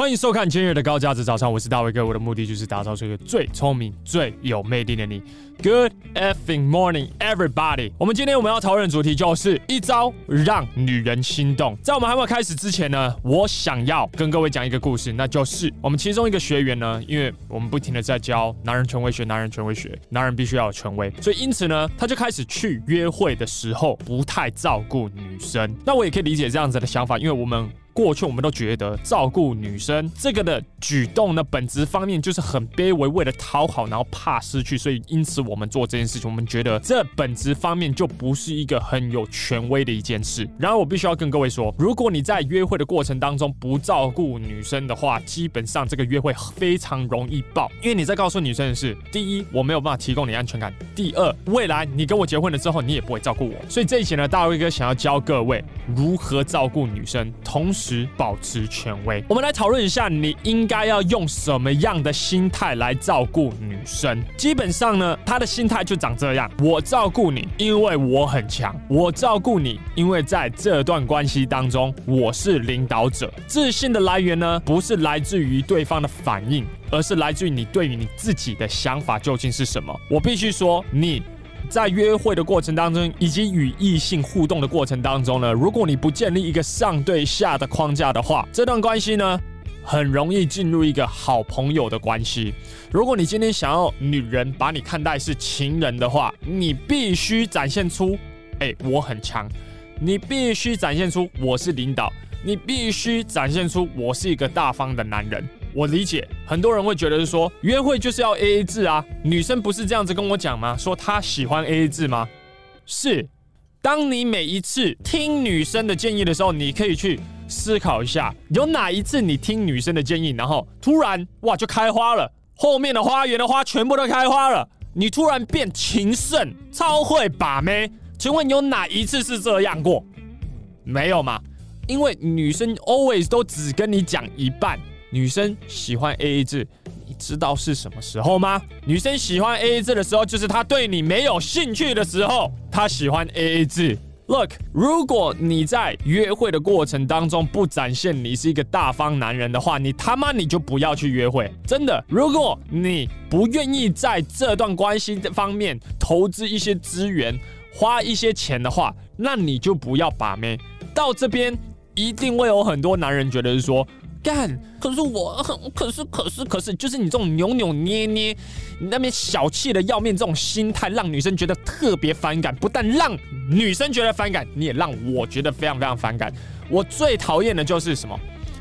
欢迎收看今日的高价值早餐，我是大卫哥，我的目的就是打造出一个最聪明、最有魅力的你。Good effing morning, everybody！我们今天我们要讨论的主题就是一招让女人心动。在我们还没有开始之前呢，我想要跟各位讲一个故事，那就是我们其中一个学员呢，因为我们不停的在教男人权威学，男人权威学，男人必须要有权威，所以因此呢，他就开始去约会的时候不太照顾女生。那我也可以理解这样子的想法，因为我们。过去我们都觉得照顾女生这个的举动呢，本质方面就是很卑微，为了讨好，然后怕失去，所以因此我们做这件事情，我们觉得这本质方面就不是一个很有权威的一件事。然而我必须要跟各位说，如果你在约会的过程当中不照顾女生的话，基本上这个约会非常容易爆，因为你在告诉女生的是：第一，我没有办法提供你安全感；第二，未来你跟我结婚了之后，你也不会照顾我。所以这一期呢，大卫哥想要教各位如何照顾女生，同时。时保持权威，我们来讨论一下，你应该要用什么样的心态来照顾女生？基本上呢，她的心态就长这样：我照顾你，因为我很强；我照顾你，因为在这段关系当中，我是领导者。自信的来源呢，不是来自于对方的反应，而是来自于你对于你自己的想法究竟是什么。我必须说，你。在约会的过程当中，以及与异性互动的过程当中呢，如果你不建立一个上对下的框架的话，这段关系呢，很容易进入一个好朋友的关系。如果你今天想要女人把你看待是情人的话，你必须展现出，哎，我很强，你必须展现出我是领导，你必须展现出我是一个大方的男人。我理解，很多人会觉得是说，约会就是要 AA 制啊，女生不是这样子跟我讲吗？说她喜欢 AA 制吗？是，当你每一次听女生的建议的时候，你可以去思考一下，有哪一次你听女生的建议，然后突然哇就开花了，后面的花园的花全部都开花了，你突然变情圣，超会把妹，请问有哪一次是这样过？没有吗？因为女生 always 都只跟你讲一半。女生喜欢 AA 制，你知道是什么时候吗？女生喜欢 AA 制的时候，就是她对你没有兴趣的时候。她喜欢 AA 制。Look，如果你在约会的过程当中不展现你是一个大方男人的话，你他妈你就不要去约会。真的，如果你不愿意在这段关系的方面投资一些资源、花一些钱的话，那你就不要把妹。到这边一定会有很多男人觉得是说。干，可是我很，可是可是可是，就是你这种扭扭捏捏，你那边小气的要命这种心态，让女生觉得特别反感。不但让女生觉得反感，你也让我觉得非常非常反感。我最讨厌的就是什么？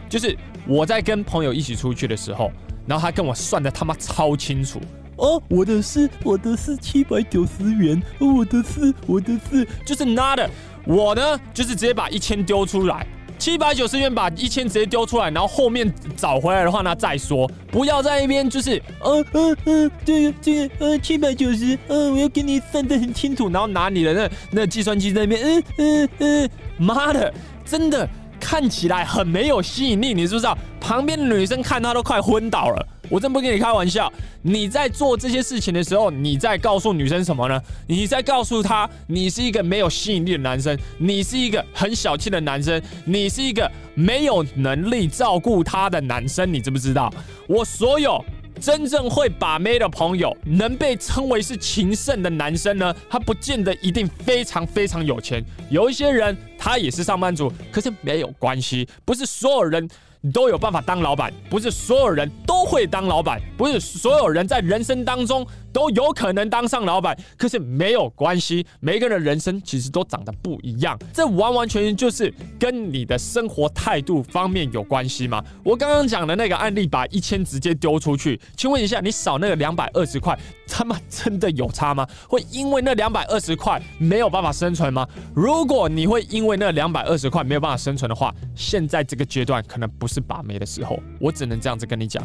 就是我在跟朋友一起出去的时候，然后他跟我算的他妈超清楚哦，我的是我的是七百九十元，我的是我的是，就是 not，我呢就是直接把一千丢出来。七百九十元把一千直接丢出来，然后后面找回来的话，那再说，不要在那边就是，呃呃呃，这个这个呃七百九十，呃我要给你算得很清楚，然后拿你的那那计算机在那边，嗯嗯嗯，妈的，真的看起来很没有吸引力，你知不知道？旁边的女生看他都快昏倒了。我真不跟你开玩笑，你在做这些事情的时候，你在告诉女生什么呢？你在告诉她，你是一个没有吸引力的男生，你是一个很小气的男生，你是一个没有能力照顾她的男生，你知不知道？我所有真正会把妹的朋友，能被称为是情圣的男生呢，他不见得一定非常非常有钱，有一些人他也是上班族，可是没有关系，不是所有人。都有办法当老板，不是所有人都会当老板，不是所有人在人生当中都有可能当上老板。可是没有关系，每个人的人生其实都长得不一样，这完完全全就是跟你的生活态度方面有关系吗？我刚刚讲的那个案例，把一千直接丢出去，请问一下，你少那个两百二十块，他妈真的有差吗？会因为那两百二十块没有办法生存吗？如果你会因为那两百二十块没有办法生存的话，现在这个阶段可能不是把妹的时候，我只能这样子跟你讲，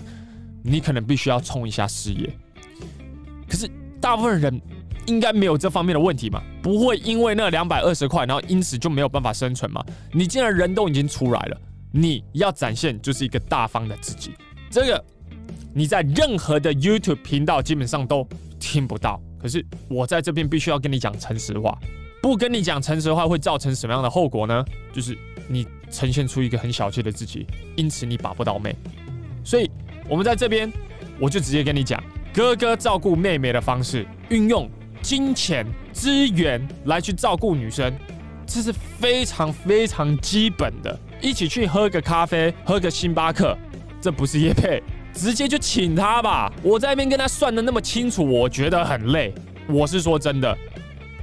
你可能必须要冲一下事业。可是大部分人应该没有这方面的问题嘛，不会因为那两百二十块，然后因此就没有办法生存嘛。你既然人都已经出来了，你要展现就是一个大方的自己。这个你在任何的 YouTube 频道基本上都听不到。可是我在这边必须要跟你讲诚实话，不跟你讲诚实话会造成什么样的后果呢？就是。你呈现出一个很小气的自己，因此你把不到妹。所以我们在这边，我就直接跟你讲，哥哥照顾妹妹的方式，运用金钱资源来去照顾女生，这是非常非常基本的。一起去喝个咖啡，喝个星巴克，这不是业配，直接就请他吧。我在那边跟他算的那么清楚，我觉得很累。我是说真的，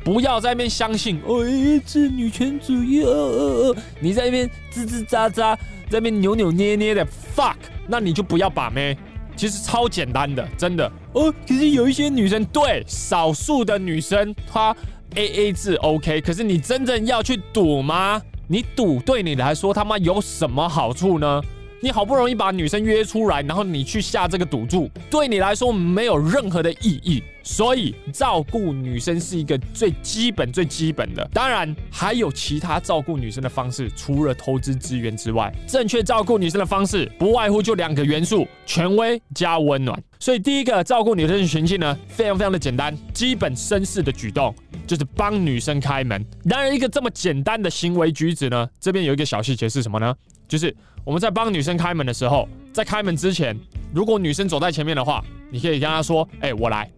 不要在那边相信，哎，这女权主义，呃呃呃，你在那边吱吱喳喳，在那边扭扭捏捏的，fuck，那你就不要把妹。其实超简单的，真的。哦，可是有一些女生，对，少数的女生她 AA 制 OK，可是你真正要去赌吗？你赌对你来说他妈有什么好处呢？你好不容易把女生约出来，然后你去下这个赌注，对你来说没有任何的意义。所以照顾女生是一个最基本、最基本的。当然还有其他照顾女生的方式，除了投资资源之外，正确照顾女生的方式不外乎就两个元素：权威加温暖。所以第一个照顾女生的情境呢，非常非常的简单，基本绅士的举动。就是帮女生开门。当然，一个这么简单的行为举止呢，这边有一个小细节是什么呢？就是我们在帮女生开门的时候，在开门之前，如果女生走在前面的话，你可以跟她说：“哎，我来。”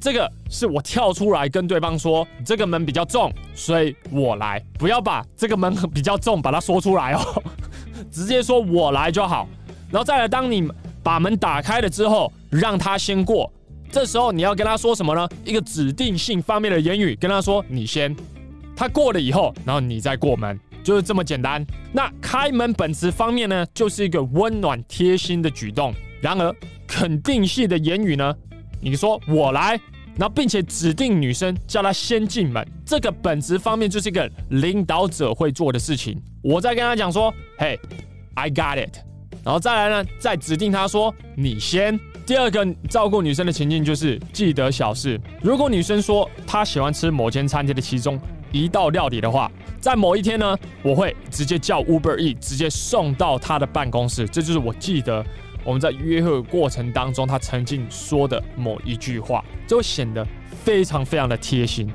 这个是我跳出来跟对方说，这个门比较重，所以我来。不要把这个门比较重把它说出来哦，直接说我来就好。然后再来，当你把门打开了之后，让他先过。这时候你要跟他说什么呢？一个指定性方面的言语，跟他说你先，他过了以后，然后你再过门，就是这么简单。那开门本质方面呢，就是一个温暖贴心的举动。然而肯定性的言语呢，你说我来，然后并且指定女生叫她先进门，这个本质方面就是一个领导者会做的事情。我再跟她讲说，Hey，I got it，然后再来呢，再指定她说你先。第二个照顾女生的情境就是记得小事。如果女生说她喜欢吃某间餐厅的其中一道料理的话，在某一天呢，我会直接叫 Uber E 直接送到她的办公室。这就是我记得我们在约会过程当中他曾经说的某一句话，就会显得非常非常的贴心。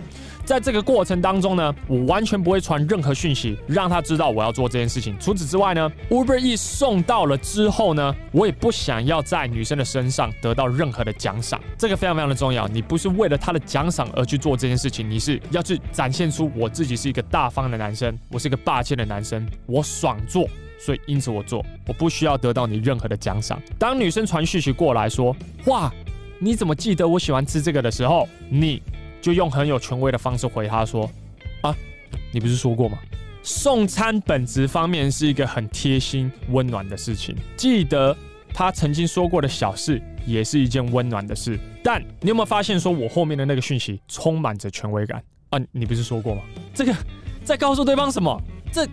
在这个过程当中呢，我完全不会传任何讯息让他知道我要做这件事情。除此之外呢，Uber E 送到了之后呢，我也不想要在女生的身上得到任何的奖赏。这个非常非常的重要。你不是为了他的奖赏而去做这件事情，你是要去展现出我自己是一个大方的男生，我是一个霸气的男生，我爽做，所以因此我做，我不需要得到你任何的奖赏。当女生传讯息过来说：“哇，你怎么记得我喜欢吃这个的时候，你。”就用很有权威的方式回他说：“啊，你不是说过吗？送餐本质方面是一个很贴心、温暖的事情。记得他曾经说过的小事，也是一件温暖的事。但你有没有发现，说我后面的那个讯息充满着权威感啊？你不是说过吗？这个在告诉对方什么？这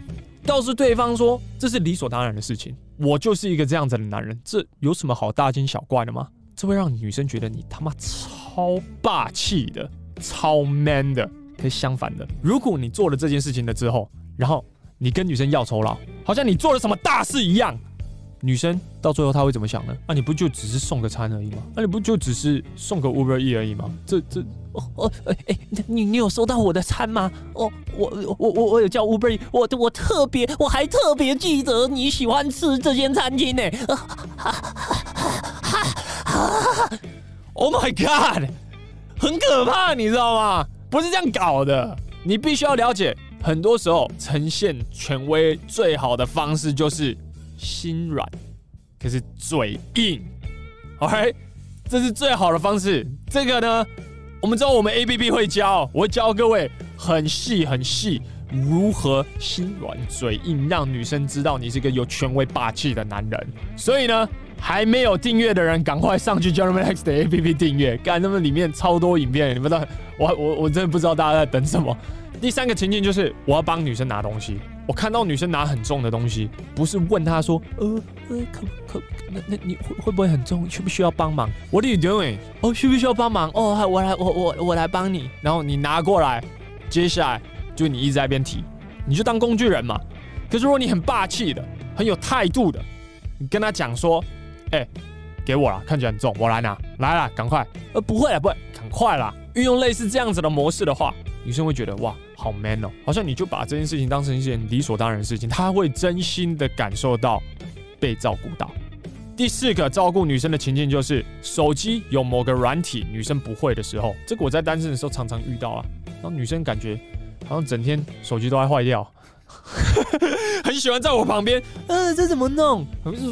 倒是对方说这是理所当然的事情。我就是一个这样子的男人，这有什么好大惊小怪的吗？这会让女生觉得你他妈超霸气的。”超 man 的，可是相反的，如果你做了这件事情了之后，然后你跟女生要酬劳，好像你做了什么大事一样，女生到最后她会怎么想呢？那、你不就只是送个餐而已吗？那、你不就只是送个 Uber E 而已吗？这这哦哦哎哎，你你有收到我的餐吗？哦，我我我我有叫 Uber E，我我特别我还特别记得你喜欢吃这间餐厅呢。Oh my god！很可怕，你知道吗？不是这样搞的。你必须要了解，很多时候呈现权威最好的方式就是心软，可是嘴硬。OK，这是最好的方式。这个呢，我们知道我们 APP 会教，我会教各位很细很细如何心软嘴硬，让女生知道你是个有权威霸气的男人。所以呢。还没有订阅的人，赶快上去 Gentleman X 的 APP 订阅，看他们里面超多影片，你们都我我我真的不知道大家在等什么。第三个情境就是我要帮女生拿东西，我看到女生拿很重的东西，不是问她说，呃呃，可可那那你会会不会很重，需不需要帮忙？What are you doing？哦，需不需要帮忙？哦，我来我我我来帮你，然后你拿过来，接下来就你一直在边提，你就当工具人嘛。可是如果你很霸气的，很有态度的，你跟她讲说。哎、给我了，看起来很重，我来拿，来了，赶快。呃，不会了，不会，赶快啦。运用类似这样子的模式的话，女生会觉得哇，好 man 哦，好像你就把这件事情当成一件理所当然的事情，他会真心的感受到被照顾到。第四个照顾女生的情境就是手机有某个软体女生不会的时候，这个我在单身的时候常常遇到啊。然后女生感觉好像整天手机都在坏掉，很喜欢在我旁边，嗯、呃，这怎么弄？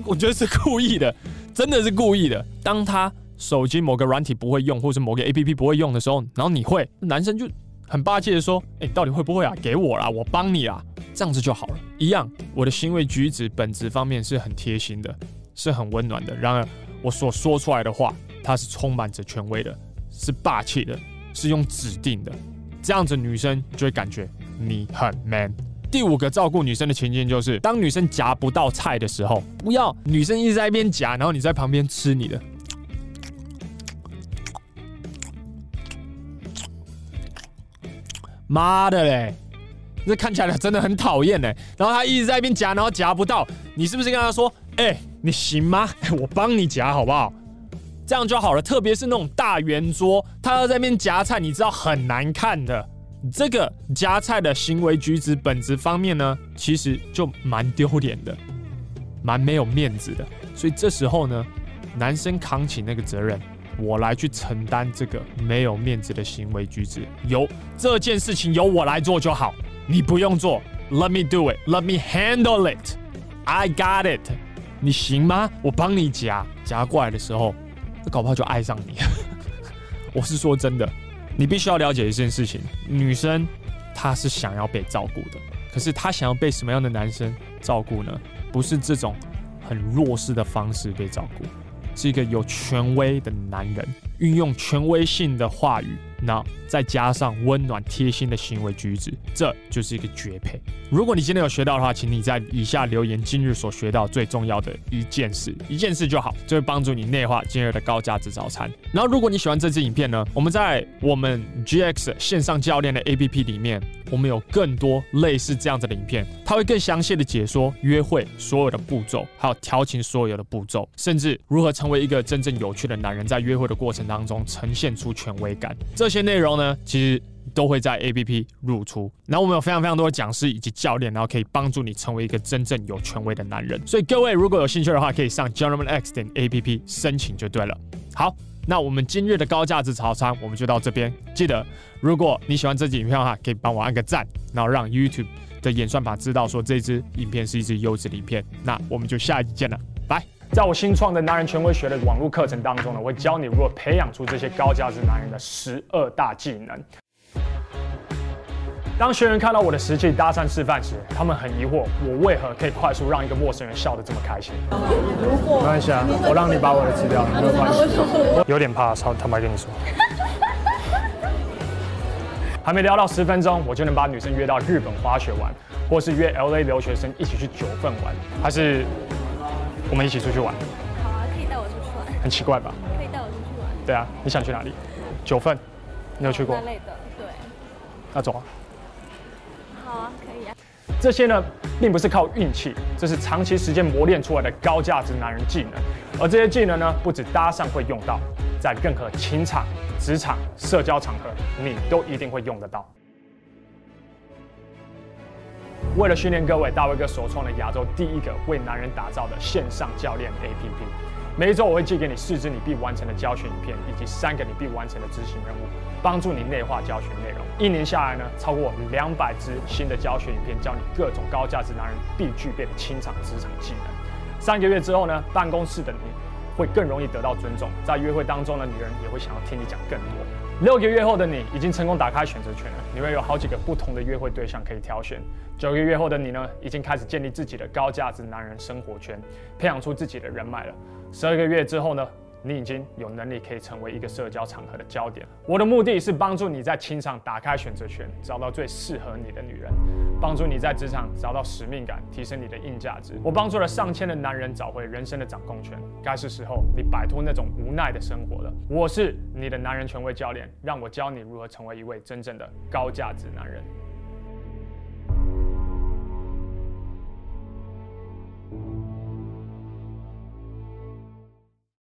我觉得是故意的，真的是故意的。当他手机某个软体不会用，或是某个 APP 不会用的时候，然后你会，男生就很霸气的说：“哎、欸，到底会不会啊？给我啦，我帮你啦，这样子就好了。”一样，我的行为举止本质方面是很贴心的。是很温暖的。然而，我所说出来的话，它是充满着权威的，是霸气的，是用指定的。这样子，女生就会感觉你很 man。第五个照顾女生的情境就是，当女生夹不到菜的时候，不要女生一直在一边夹，然后你在旁边吃你的。妈的嘞，这看起来真的很讨厌嘞。然后他一直在一边夹，然后夹不到，你是不是跟他说，哎、你行吗？我帮你夹好不好？这样就好了。特别是那种大圆桌，他要在那边夹菜，你知道很难看的。这个夹菜的行为举止本质方面呢，其实就蛮丢脸的，蛮没有面子的。所以这时候呢，男生扛起那个责任，我来去承担这个没有面子的行为举止。由这件事情由我来做就好，你不用做。Let me do it. Let me handle it. I got it. 你行吗？我帮你夹，夹过来的时候，这搞不好就爱上你。我是说真的，你必须要了解一件事情：女生她是想要被照顾的，可是她想要被什么样的男生照顾呢？不是这种很弱势的方式被照顾，是一个有权威的男人，运用权威性的话语。那再加上温暖贴心的行为举止，这就是一个绝配。如果你今天有学到的话，请你在以下留言今日所学到最重要的一件事，一件事就好，就会帮助你内化今日的高价值早餐。然后，如果你喜欢这支影片呢，我们在我们 GX 线上教练的 APP 里面，我们有更多类似这样子的影片，它会更详细的解说约会所有的步骤，还有调情所有的步骤，甚至如何成为一个真正有趣的男人，在约会的过程当中呈现出权威感。这这些内容呢，其实都会在 APP 露出。然后我们有非常非常多的讲师以及教练，然后可以帮助你成为一个真正有权威的男人。所以各位如果有兴趣的话，可以上 Gentleman X 点 APP 申请就对了。好，那我们今日的高价值早餐我们就到这边。记得，如果你喜欢这支影片的话，可以帮我按个赞，然后让 YouTube 的演算法知道说这支影片是一支优质的影片。那我们就下一集见了，拜。在我新创的男人权威学的网络课程当中呢，我会教你如何培养出这些高价值男人的十二大技能。当学员看到我的实际搭讪示范时，他们很疑惑，我为何可以快速让一个陌生人笑得这么开心？没关系啊，我让你把我的吃掉，没有关系。有点怕，超坦白跟你说。还没聊到十分钟，我就能把女生约到日本滑雪玩，或是约 LA 留学生一起去九份玩，还是？我们一起出去玩。好啊，可以带我出去玩。很奇怪吧？可以带我出去玩。对啊，你想去哪里？九份，你有去过？之类的，对。那走啊。好啊，可以啊。这些呢，并不是靠运气，这是长期时间磨练出来的高价值男人技能。而这些技能呢，不止搭讪会用到，在任何情场、职场、社交场合，你都一定会用得到。为了训练各位，大卫哥首创了亚洲第一个为男人打造的线上教练 APP。每一周我会寄给你四支你必完成的教学影片，以及三个你必完成的执行任务，帮助你内化教学内容。一年下来呢，超过两百支新的教学影片，教你各种高价值男人必具备的清场职场技能。三个月之后呢，办公室的你会更容易得到尊重，在约会当中的女人也会想要听你讲更多。六个月后的你已经成功打开选择权了，你会有好几个不同的约会对象可以挑选。九个月后的你呢，已经开始建立自己的高价值男人生活圈，培养出自己的人脉了。十二个月之后呢，你已经有能力可以成为一个社交场合的焦点。我的目的是帮助你在情场打开选择权，找到最适合你的女人；帮助你在职场找到使命感，提升你的硬价值。我帮助了上千的男人找回人生的掌控权。该是时候你摆脱那种无奈的生活了。我是你的男人权威教练，让我教你如何成为一位真正的高价值男人。